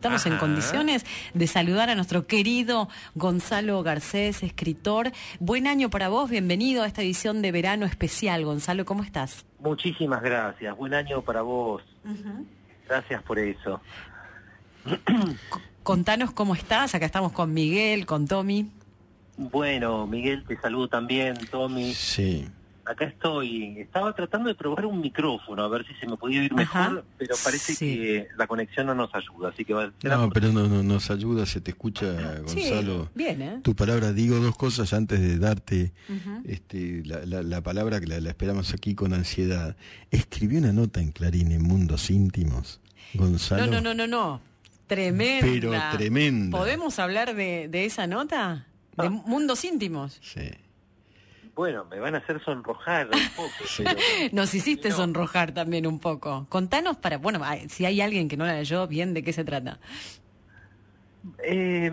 estamos en condiciones de saludar a nuestro querido Gonzalo Garcés, escritor. Buen año para vos, bienvenido a esta edición de verano especial. Gonzalo, ¿cómo estás? Muchísimas gracias, buen año para vos. Gracias por eso. Contanos cómo estás, acá estamos con Miguel, con Tommy. Bueno, Miguel, te saludo también, Tommy. Sí. Acá estoy. Estaba tratando de probar un micrófono, a ver si se me podía oír mejor, pero parece Sí. que la conexión no nos ayuda, así que va a ser... No, pero no, no nos ayuda, se te escucha, Gonzalo. Sí, bien, ¿eh? Tu palabra, digo dos cosas antes de darte este, la, la- la palabra que la, la esperamos aquí con ansiedad. Escribió una nota en Clarín en Mundos Íntimos, Gonzalo. No, no, no, no, no. Tremenda. Pero tremenda. ¿Podemos hablar de, de esa nota? De Ah. mundos íntimos. Sí. Bueno, me van a hacer sonrojar un poco. Sí. pero- Nos hiciste No. sonrojar también un poco. Contanos para, bueno, si hay alguien que no la leyó, bien de qué se trata. Eh,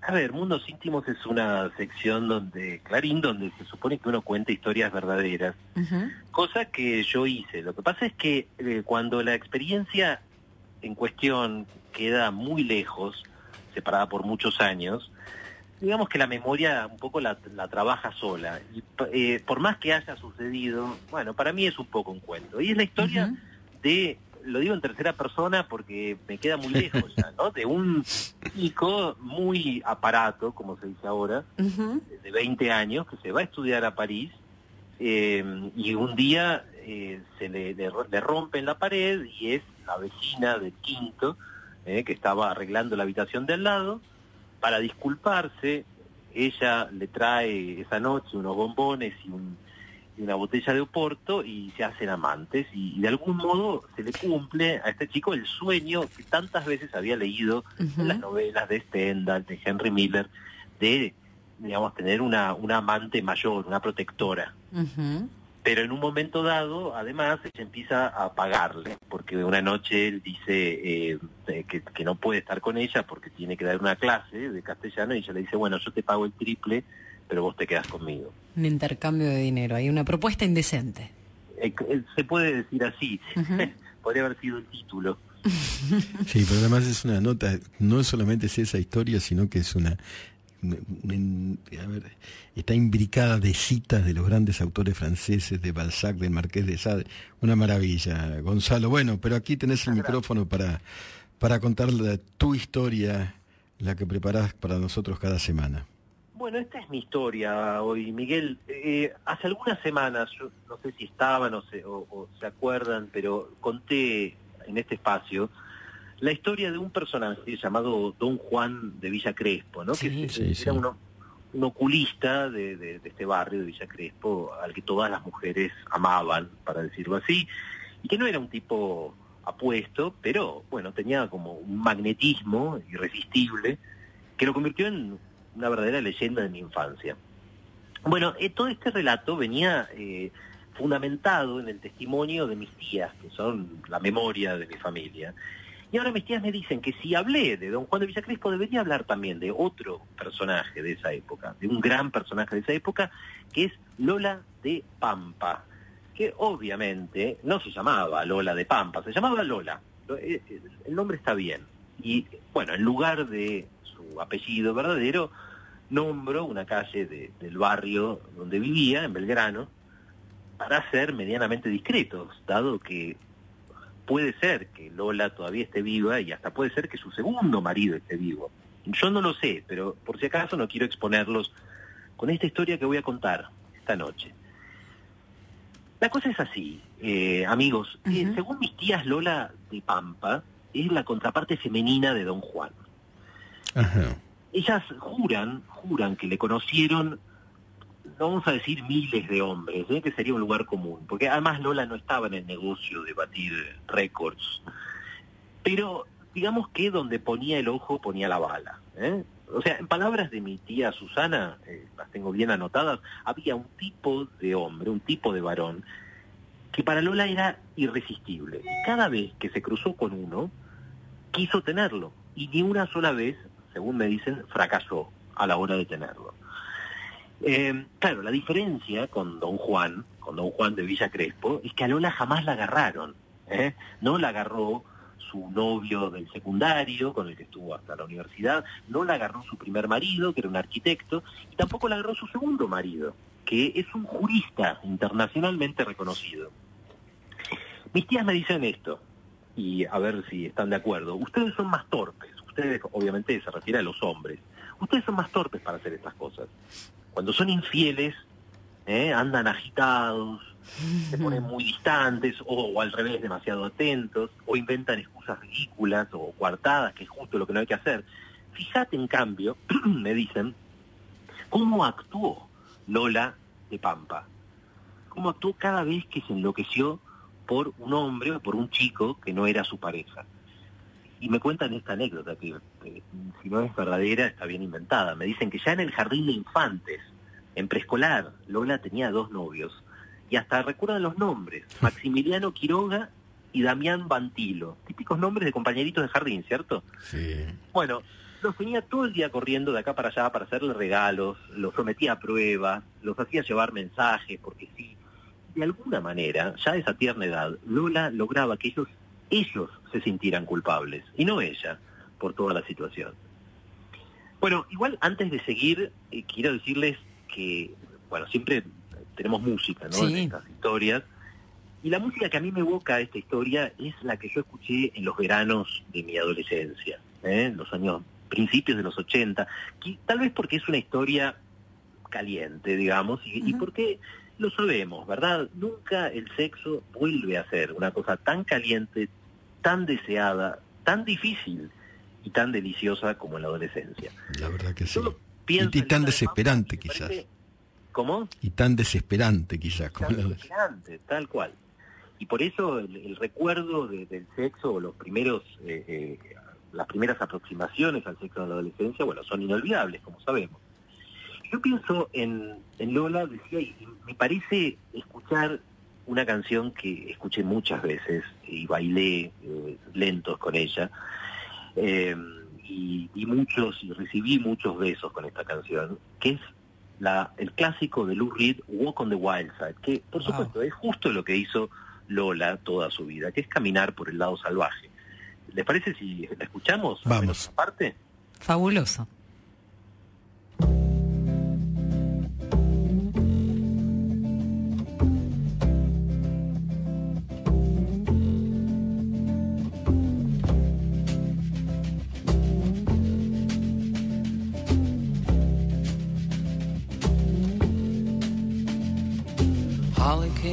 a ver, Mundos Íntimos es una sección donde, Clarín, donde se supone que uno cuenta historias verdaderas. Ujú. Cosa que yo hice. Lo que pasa es que eh, cuando la experiencia en cuestión queda muy lejos, separada por muchos años, digamos que la memoria un poco la, la trabaja sola. Y eh, por más que haya sucedido, bueno, para mí es un poco un cuento. Y es la historia de, lo digo en tercera persona porque me queda muy lejos ya, ¿no? De un chico muy aparato, como se dice ahora, de 20 años que se va a estudiar a París eh, y un día eh, se le, le le rompen la pared y es la vecina del quinto eh, que estaba arreglando la habitación de al lado para disculparse ella le trae esa noche unos bombones y, un- y una botella de oporto y se hacen amantes y, y de algún modo se le cumple a este chico el sueño que tantas veces había leído en las novelas de Stendhal, de Henry Miller, de, digamos, tener una, una amante mayor, una protectora. Pero en un momento dado, además, ella empieza a pagarle, porque una noche él dice eh, eh, que, que no puede estar con ella porque tiene que dar una clase de castellano y ella le dice, bueno, yo te pago el triple, pero vos te quedas conmigo. Un intercambio de dinero, hay una propuesta indecente. Eh, eh, se puede decir así, podría haber sido el título. Sí, pero además es una nota, no solamente es esa historia, sino que es una... en- a ver, está imbricada de citas de los grandes autores franceses, de Balzac, del Marqués de Sade. Una maravilla, Gonzalo. Bueno, pero aquí tenés el micrófono para, para contar la- tu historia, la que preparás para nosotros cada semana. Bueno, esta es mi historia hoy, Miguel. Eh, hace algunas semanas, yo no sé si estaban o se, o- o se acuerdan, pero conté en este espacio la historia de un personaje llamado Don Juan de Villa Crespo, ¿no? Sí. que Sí, era un oculista de, de- de este barrio de Villa Crespo, al que todas las mujeres amaban, para decirlo así, y que no era un tipo apuesto, pero bueno, tenía como un magnetismo irresistible que lo convirtió en una verdadera leyenda de mi infancia. Bueno, eh, todo este relato venía eh, fundamentado en el testimonio de mis tías, que son la memoria de mi familia. Y ahora mis tías me dicen que si hablé de don Juan de Villacrespo, debería hablar también de otro personaje de esa época, de un gran personaje de esa época, que es Lola de Pampa, que obviamente no se llamaba Lola de Pampa, se llamaba Lola. Lo- eh, eh, El nombre está bien. Y bueno, en lugar de su apellido verdadero, nombro una calle de- del barrio donde vivía, en Belgrano, para ser medianamente discretos, dado que puede ser que Lola todavía esté viva y hasta puede ser que su segundo marido esté vivo. Yo no lo sé, pero por si acaso no quiero exponerlos con esta historia que voy a contar esta noche. La cosa es así, eh, amigos. Eh, según mis tías, Lola de Pampa es la contraparte femenina de Don Juan. Ellas juran, juran que le conocieron, no vamos a decir miles de hombres, ¿eh? que sería un lugar común, porque además Lola no estaba en el negocio de batir récords, pero digamos que donde ponía el ojo ponía la bala. ¿eh? O sea, en palabras de mi tía Susana, eh, las tengo bien anotadas, había un tipo de hombre, un tipo de varón, que para Lola era irresistible. Cada vez que se cruzó con uno, quiso tenerlo. Y ni una sola vez, según me dicen, fracasó a la hora de tenerlo. Eh, claro, la diferencia con don Juan, con don Juan de Villa Crespo, es que a Lola jamás la agarraron. ¿eh? No la agarró su novio del secundario, con el que estuvo hasta la universidad, no la agarró su primer marido, que era un arquitecto, y tampoco la agarró su segundo marido, que es un jurista internacionalmente reconocido. Mis tías me dicen esto, y a ver si están de acuerdo. Ustedes son más torpes, ustedes obviamente se refiere a los hombres, ustedes son más torpes para hacer estas cosas. Cuando son infieles, ¿eh? andan agitados, se ponen muy distantes o, al revés demasiado atentos o inventan excusas ridículas o coartadas, que es justo lo que no hay que hacer. Fíjate en cambio, me dicen, cómo actuó Lola de Pampa, cómo actuó cada vez que se enloqueció por un hombre o por un chico que no era su pareja. Y me cuentan esta anécdota, que si no es verdadera está bien inventada. Me dicen que ya en el jardín de infantes, en preescolar, Lola tenía dos novios y hasta recuerdan los nombres, Maximiliano Quiroga y Damián Bantilo, típicos nombres de compañeritos de jardín, ¿cierto? Sí. Bueno, los tenía todo el día corriendo de acá para allá para hacerle regalos, los sometía a pruebas, los hacía llevar mensajes, porque sí, de alguna manera, ya a esa tierna edad, Lola lograba que ellos, ellos se sintieran culpables, y no ella, por toda la situación. Bueno, igual antes de seguir, eh, quiero decirles que, bueno, siempre tenemos música, ¿no? En estas historias. Y la música que a mí me evoca esta historia es la que yo escuché en los veranos de mi adolescencia, ¿eh? en los años principios de los 80, tal vez porque es una historia caliente, digamos, y, porque lo sabemos, ¿verdad? Nunca el sexo vuelve a ser una cosa tan caliente, tan deseada, tan difícil y tan deliciosa como en la adolescencia. La verdad que sí. Y, tan desesperante quizás. ¿Cómo? Y tan desesperante quizás. Tan desesperante, tal cual. Y por eso el, recuerdo del sexo o los primeros, eh, eh, las primeras aproximaciones al sexo en la adolescencia, bueno, son inolvidables, como sabemos. Yo pienso en, Lola, decía, y me parece escuchar una canción que escuché muchas veces y bailé eh, lentos con ella. Y, y, muchos, y recibí muchos besos con esta canción, que es el clásico de Lou Reed, Walk on the Wild Side, que por supuesto es justo lo que hizo Lola toda su vida, que es caminar por el lado salvaje. ¿Les parece si la escuchamos? Vamos. Aparte. Fabuloso.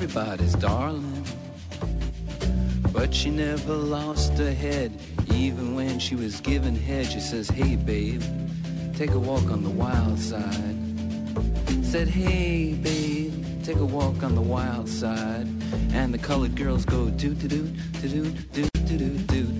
Everybody's darling. But she never lost her head, even when she was given head. She says, hey babe, take a walk on the wild side. Said, hey babe, take a walk on the wild side. And the colored girls go do do do do do do do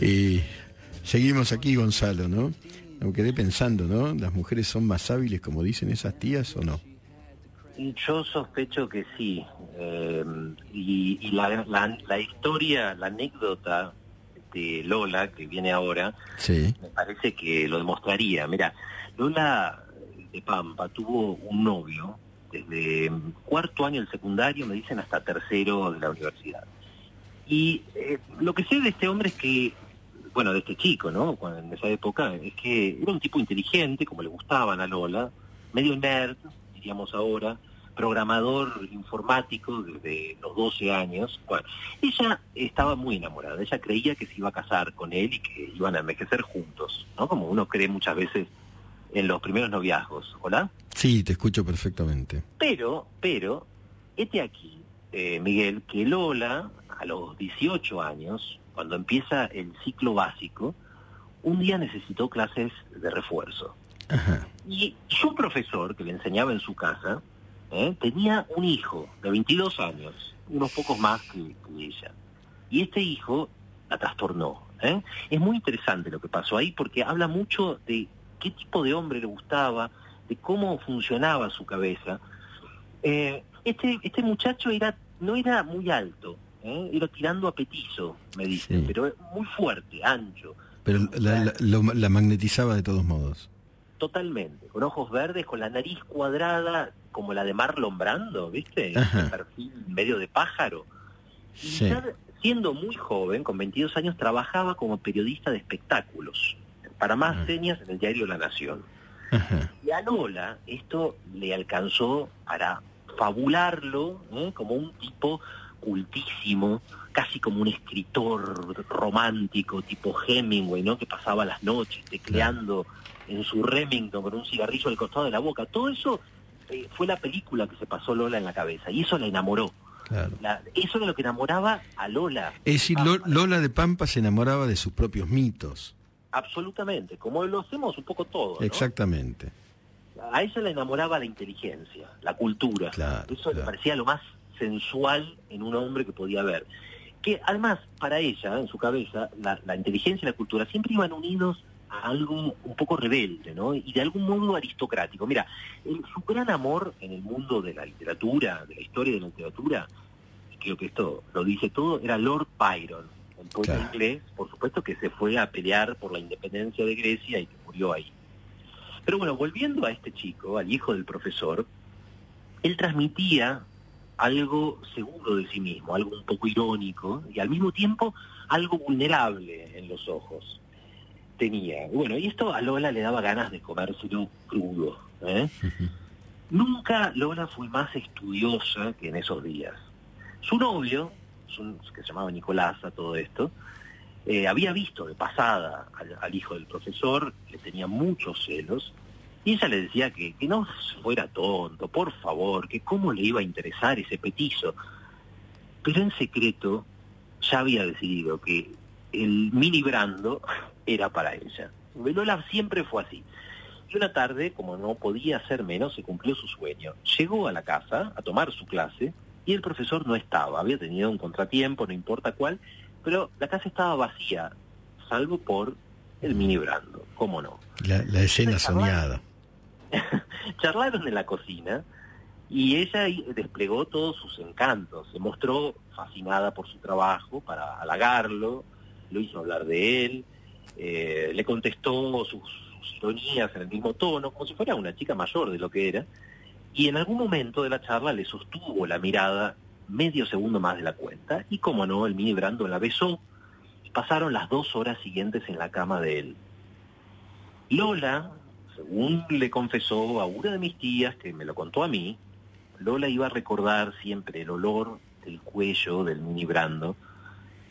Y seguimos aquí, Gonzalo, ¿no? Me quedé pensando, ¿no? ¿Las mujeres son más hábiles, como dicen esas tías, o no? Yo sospecho que sí. Eh, y y la, la- la historia, la anécdota de Lola, que viene ahora, Sí. me parece que lo demostraría. Mira, Lola de Pampa tuvo un novio desde cuarto año del secundario, me dicen, hasta tercero de la universidad. Y eh, lo que sé de este hombre es que, bueno, de este chico, ¿no? Cuando- en esa época, es que era un tipo inteligente, como le gustaban a Lola, medio nerd, diríamos ahora, programador informático desde los 12 años. Bueno, ella estaba muy enamorada, ella creía que se iba a casar con él y que iban a envejecer juntos, ¿no? Como uno cree muchas veces en los primeros noviazgos, ¿hola? Sí, te escucho perfectamente. Pero, pero, este aquí, eh, Miguel, que Lola, a los 18 años, cuando empieza el ciclo básico, un día necesitó clases de refuerzo. Ajá. Y su profesor, que le enseñaba en su casa, ¿eh? tenía un hijo de 22 años, unos pocos más que, que ella. Y este hijo la trastornó. ¿eh? Es muy interesante lo que pasó ahí porque habla mucho de qué tipo de hombre le gustaba, de cómo funcionaba su cabeza. Eh, este, este muchacho era no era muy alto, ¿eh? era tirando a petizo, me dicen, Sí. pero muy fuerte, ancho. Pero la, la- lo- la magnetizaba de todos modos. Totalmente, con ojos verdes, con la nariz cuadrada como la de Marlon Brando, ¿viste? Ajá. Ese perfil medio de pájaro. Y Sí. ya siendo muy joven, con 22 años, trabajaba como periodista de espectáculos, para más Ah. señas en el diario La Nación. Ajá. Y a Lola esto le alcanzó para fabularlo ¿eh? como un tipo cultísimo, casi como un escritor romántico, tipo Hemingway, ¿no? Que pasaba las noches tecleando en su Remington con un cigarrillo al costado de la boca. Todo eso eh, fue la película que se pasó Lola en la cabeza y eso la enamoró. Claro. La- eso era lo que enamoraba a Lola. Es decir, Lo- Lola de Pampa se enamoraba de sus propios mitos. Absolutamente, como lo hacemos un poco todos. ¿no? Exactamente. A ella le enamoraba la inteligencia, la cultura. Claro, Eso le parecía lo más sensual en un hombre que podía ver. Que además, para ella, en su cabeza, la, la inteligencia y la cultura siempre iban unidos a algo un poco rebelde, ¿no? Y de algún modo aristocrático. Mira, el- su gran amor en el mundo de la literatura, de la historia de la literatura, creo que esto lo dice todo, era Lord Byron, un poeta Claro. inglés, por supuesto que se fue a pelear por la independencia de Grecia y que murió ahí. Pero bueno, volviendo a este chico, al hijo del profesor, él transmitía algo seguro de sí mismo, algo un poco irónico y al mismo tiempo algo vulnerable en los ojos. Tenía. Bueno, y esto a Lola le daba ganas de comérselo crudo. ¿eh? Nunca Lola fue más estudiosa que en esos días. Su novio, que se llamaba Nicolás a todo esto, eh, había visto de pasada al, hijo del profesor, le tenía muchos celos, y ella le decía que, que no fuera tonto, por favor, que cómo le iba a interesar ese petizo. Pero en secreto ya había decidido que el mini Brando era para ella. Lola siempre fue así. Y una tarde, como no podía ser menos, se cumplió su sueño. Llegó a la casa a tomar su clase y el profesor no estaba. Había tenido un contratiempo, no importa cuál, pero la casa estaba vacía, salvo por el mini Brando. ¿Cómo no? La, la escena soñada. charlaron en la cocina y ella desplegó todos sus encantos. Se mostró fascinada por su trabajo para halagarlo, lo hizo hablar de él, eh, le contestó sus, sus ironías en el mismo tono, como si fuera una chica mayor de lo que era. Y en algún momento de la charla le sostuvo la mirada medio segundo más de la cuenta y, como no, el mini Brando la besó pasaron las dos horas siguientes en la cama de él. Lola, según le confesó a una de mis tías, que me lo contó a mí, Lola iba a recordar siempre el olor del cuello del mini Brando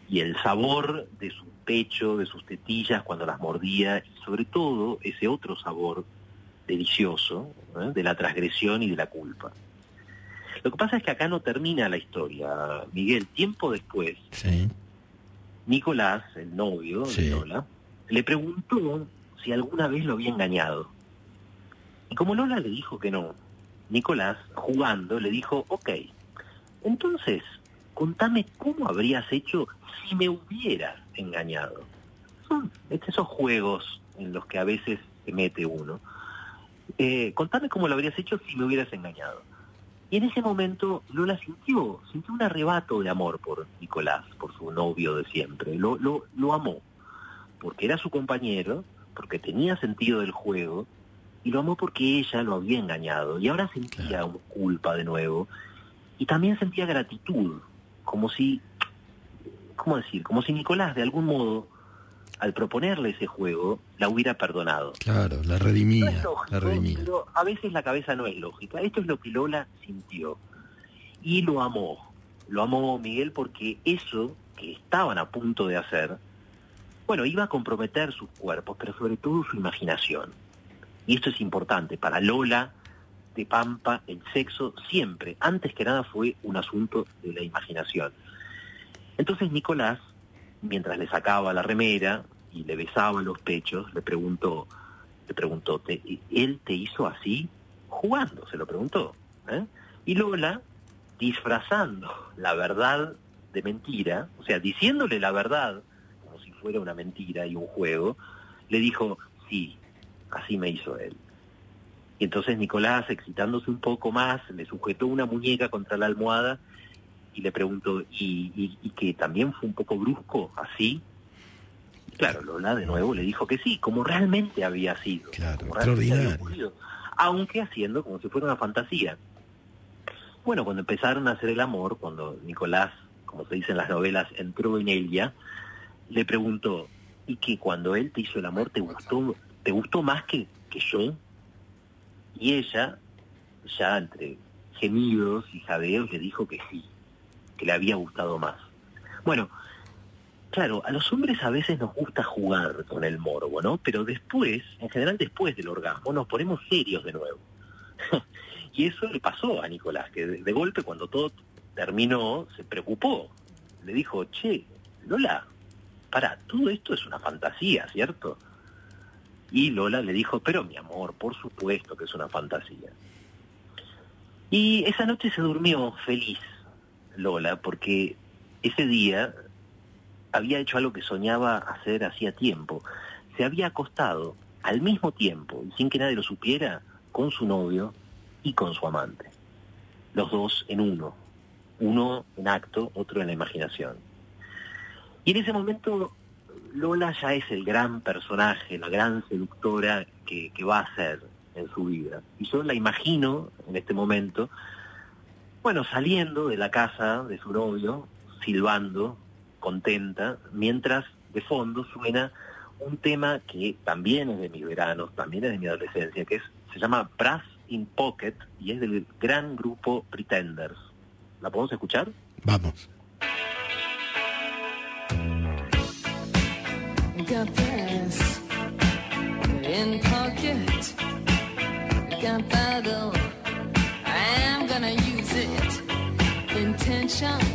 y el sabor de su pecho, de sus tetillas cuando las mordía y sobre todo ese otro sabor delicioso ¿eh? de la transgresión y de la culpa. Lo que pasa es que acá no termina la historia, Miguel. Tiempo después, Sí. Nicolás, el novio Sí. de Lola, le preguntó si alguna vez lo había engañado. Y como Lola le dijo que no, Nicolás, jugando, le dijo, ok, entonces, contame cómo habrías hecho si me hubieras engañado. Son este, esos juegos en los que a veces se mete uno. Eh, contame cómo lo habrías hecho si me hubieras engañado. Y en ese momento Lola sintió, sintió un arrebato de amor por Nicolás, por su novio de siempre. Lo, lo, lo amó, porque era su compañero, porque tenía sentido del juego, y lo amó porque ella lo había engañado. Y ahora sentía Claro. culpa de nuevo, y también sentía gratitud, como si, ¿cómo decir? Como si Nicolás de algún modo, al proponerle ese juego, la hubiera perdonado. Claro, la No redimía, es lógico, la redimía. pero a veces la cabeza no es lógica. Esto es lo que Lola sintió. Y lo amó. Lo amó Miguel porque eso que estaban a punto de hacer, bueno, iba a comprometer sus cuerpos, pero sobre todo su imaginación. Y esto es importante. Para Lola de Pampa, el sexo siempre, antes que nada, fue un asunto de la imaginación. Entonces Nicolás, mientras le sacaba la remera y le besaba los pechos, le preguntó, le preguntó, ¿te- ¿él te hizo así? Jugando, se lo preguntó. ¿eh? Y Lola, disfrazando la verdad de mentira, o sea, diciéndole la verdad como si fuera una mentira y un juego, le dijo, sí, así me hizo él. Y entonces Nicolás, excitándose un poco más, le sujetó una muñeca contra la almohada y le preguntó, ¿y, y, y que también fue un poco brusco, así? Y claro, Lola de nuevo le dijo que sí, como realmente había sido. Claro, como realmente había ocurrido, aunque haciendo como si fuera una fantasía. Bueno, cuando empezaron a hacer el amor, cuando Nicolás, como se dice en las novelas, entró en ella, le preguntó, ¿y que cuando él te hizo el amor te gustó, te gustó más que, que yo? Y ella, ya entre gemidos y jadeos, le dijo que sí, que le había gustado más. Bueno, claro, a los hombres a veces nos gusta jugar con el morbo, ¿no? Pero después, en general después del orgasmo, nos ponemos serios de nuevo. y eso le pasó a Nicolás, que de, de golpe cuando todo terminó, se preocupó. Le dijo, che, Lola, para, todo esto es una fantasía, ¿cierto? Y Lola le dijo, pero mi amor, por supuesto que es una fantasía. Y esa noche se durmió feliz Lola, porque ese día había hecho algo que soñaba hacer hacía tiempo. Se había acostado al mismo tiempo, y sin que nadie lo supiera, con su novio y con su amante. Los dos en uno. Uno en acto, otro en la imaginación. Y en ese momento Lola ya es el gran personaje, la gran seductora que, que va a ser en su vida. Y yo la imagino en este momento, bueno, saliendo de la casa de su novio, silbando, contenta, mientras de fondo suena un tema que también es de mis veranos, también es de mi adolescencia, que es, se llama Brass in Pocket y es del gran grupo Pretenders. ¿La podemos escuchar? Vamos. Got brass in pocket. Got 上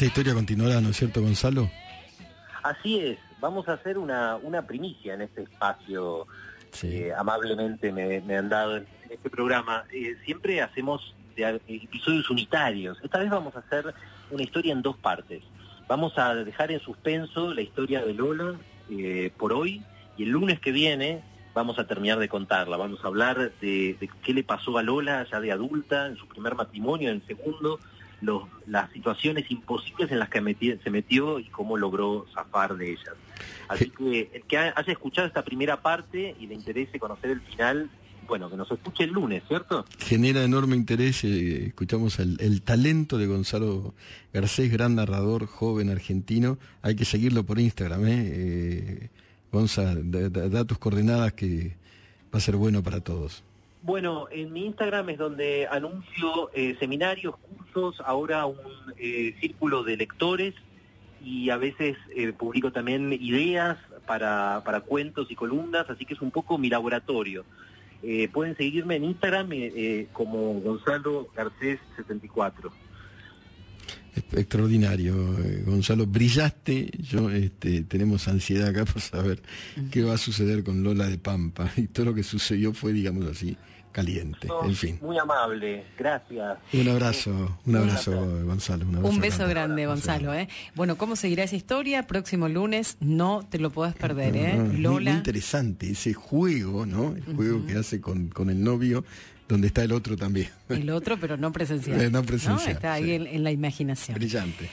Esta historia continuará, ¿no es cierto, Gonzalo? Así es, vamos a hacer una, una primicia en este espacio Sí. que amablemente me, me han dado en este programa. Eh, siempre hacemos de episodios unitarios. Esta vez vamos a hacer una historia en dos partes. Vamos a dejar en suspenso la historia de Lola eh, por hoy y el lunes que viene vamos a terminar de contarla. Vamos a hablar de, de qué le pasó a Lola ya de adulta, en su primer matrimonio, en el segundo, los- las situaciones imposibles en las que se metió y cómo logró zafar de ellas. Así que el que ha- haya escuchado esta primera parte y le interese conocer el final, bueno, que nos escuche el lunes, ¿cierto? Genera enorme interés, eh, escuchamos el, el talento de Gonzalo Garcés, gran narrador, joven argentino. Hay que seguirlo por Instagram, ¿eh? eh Gonza, da, da- da tus coordenadas que va a ser bueno para todos. Bueno, en mi Instagram es donde anuncio eh, seminarios, cursos, ahora un eh, círculo de lectores y a veces eh, publico también ideas para, para cuentos y columnas, así que es un poco mi laboratorio. Pueden seguirme en Instagram como Gonzalo Garcés 74. Extraordinario, eh, Gonzalo, brillaste. Yo este, tenemos ansiedad acá por saber qué va a suceder con Lola de Pampa. Y todo lo que sucedió fue, digamos así, caliente. Sos En fin. Muy amable, gracias. Un abrazo, un abrazo, Gonzalo. Un, abrazo Un beso grande, Gonzalo. ¿eh? Bueno, ¿cómo seguirá esa historia? Próximo lunes, no te lo podés perder. ¿eh? No, no, es muy- Lola. Muy interesante ese juego, ¿no? El juego que hace con, con el novio, donde está el otro también. El otro, pero no presencial. Eh, no presencial, Está ahí sí. en, en la imaginación. Brillante.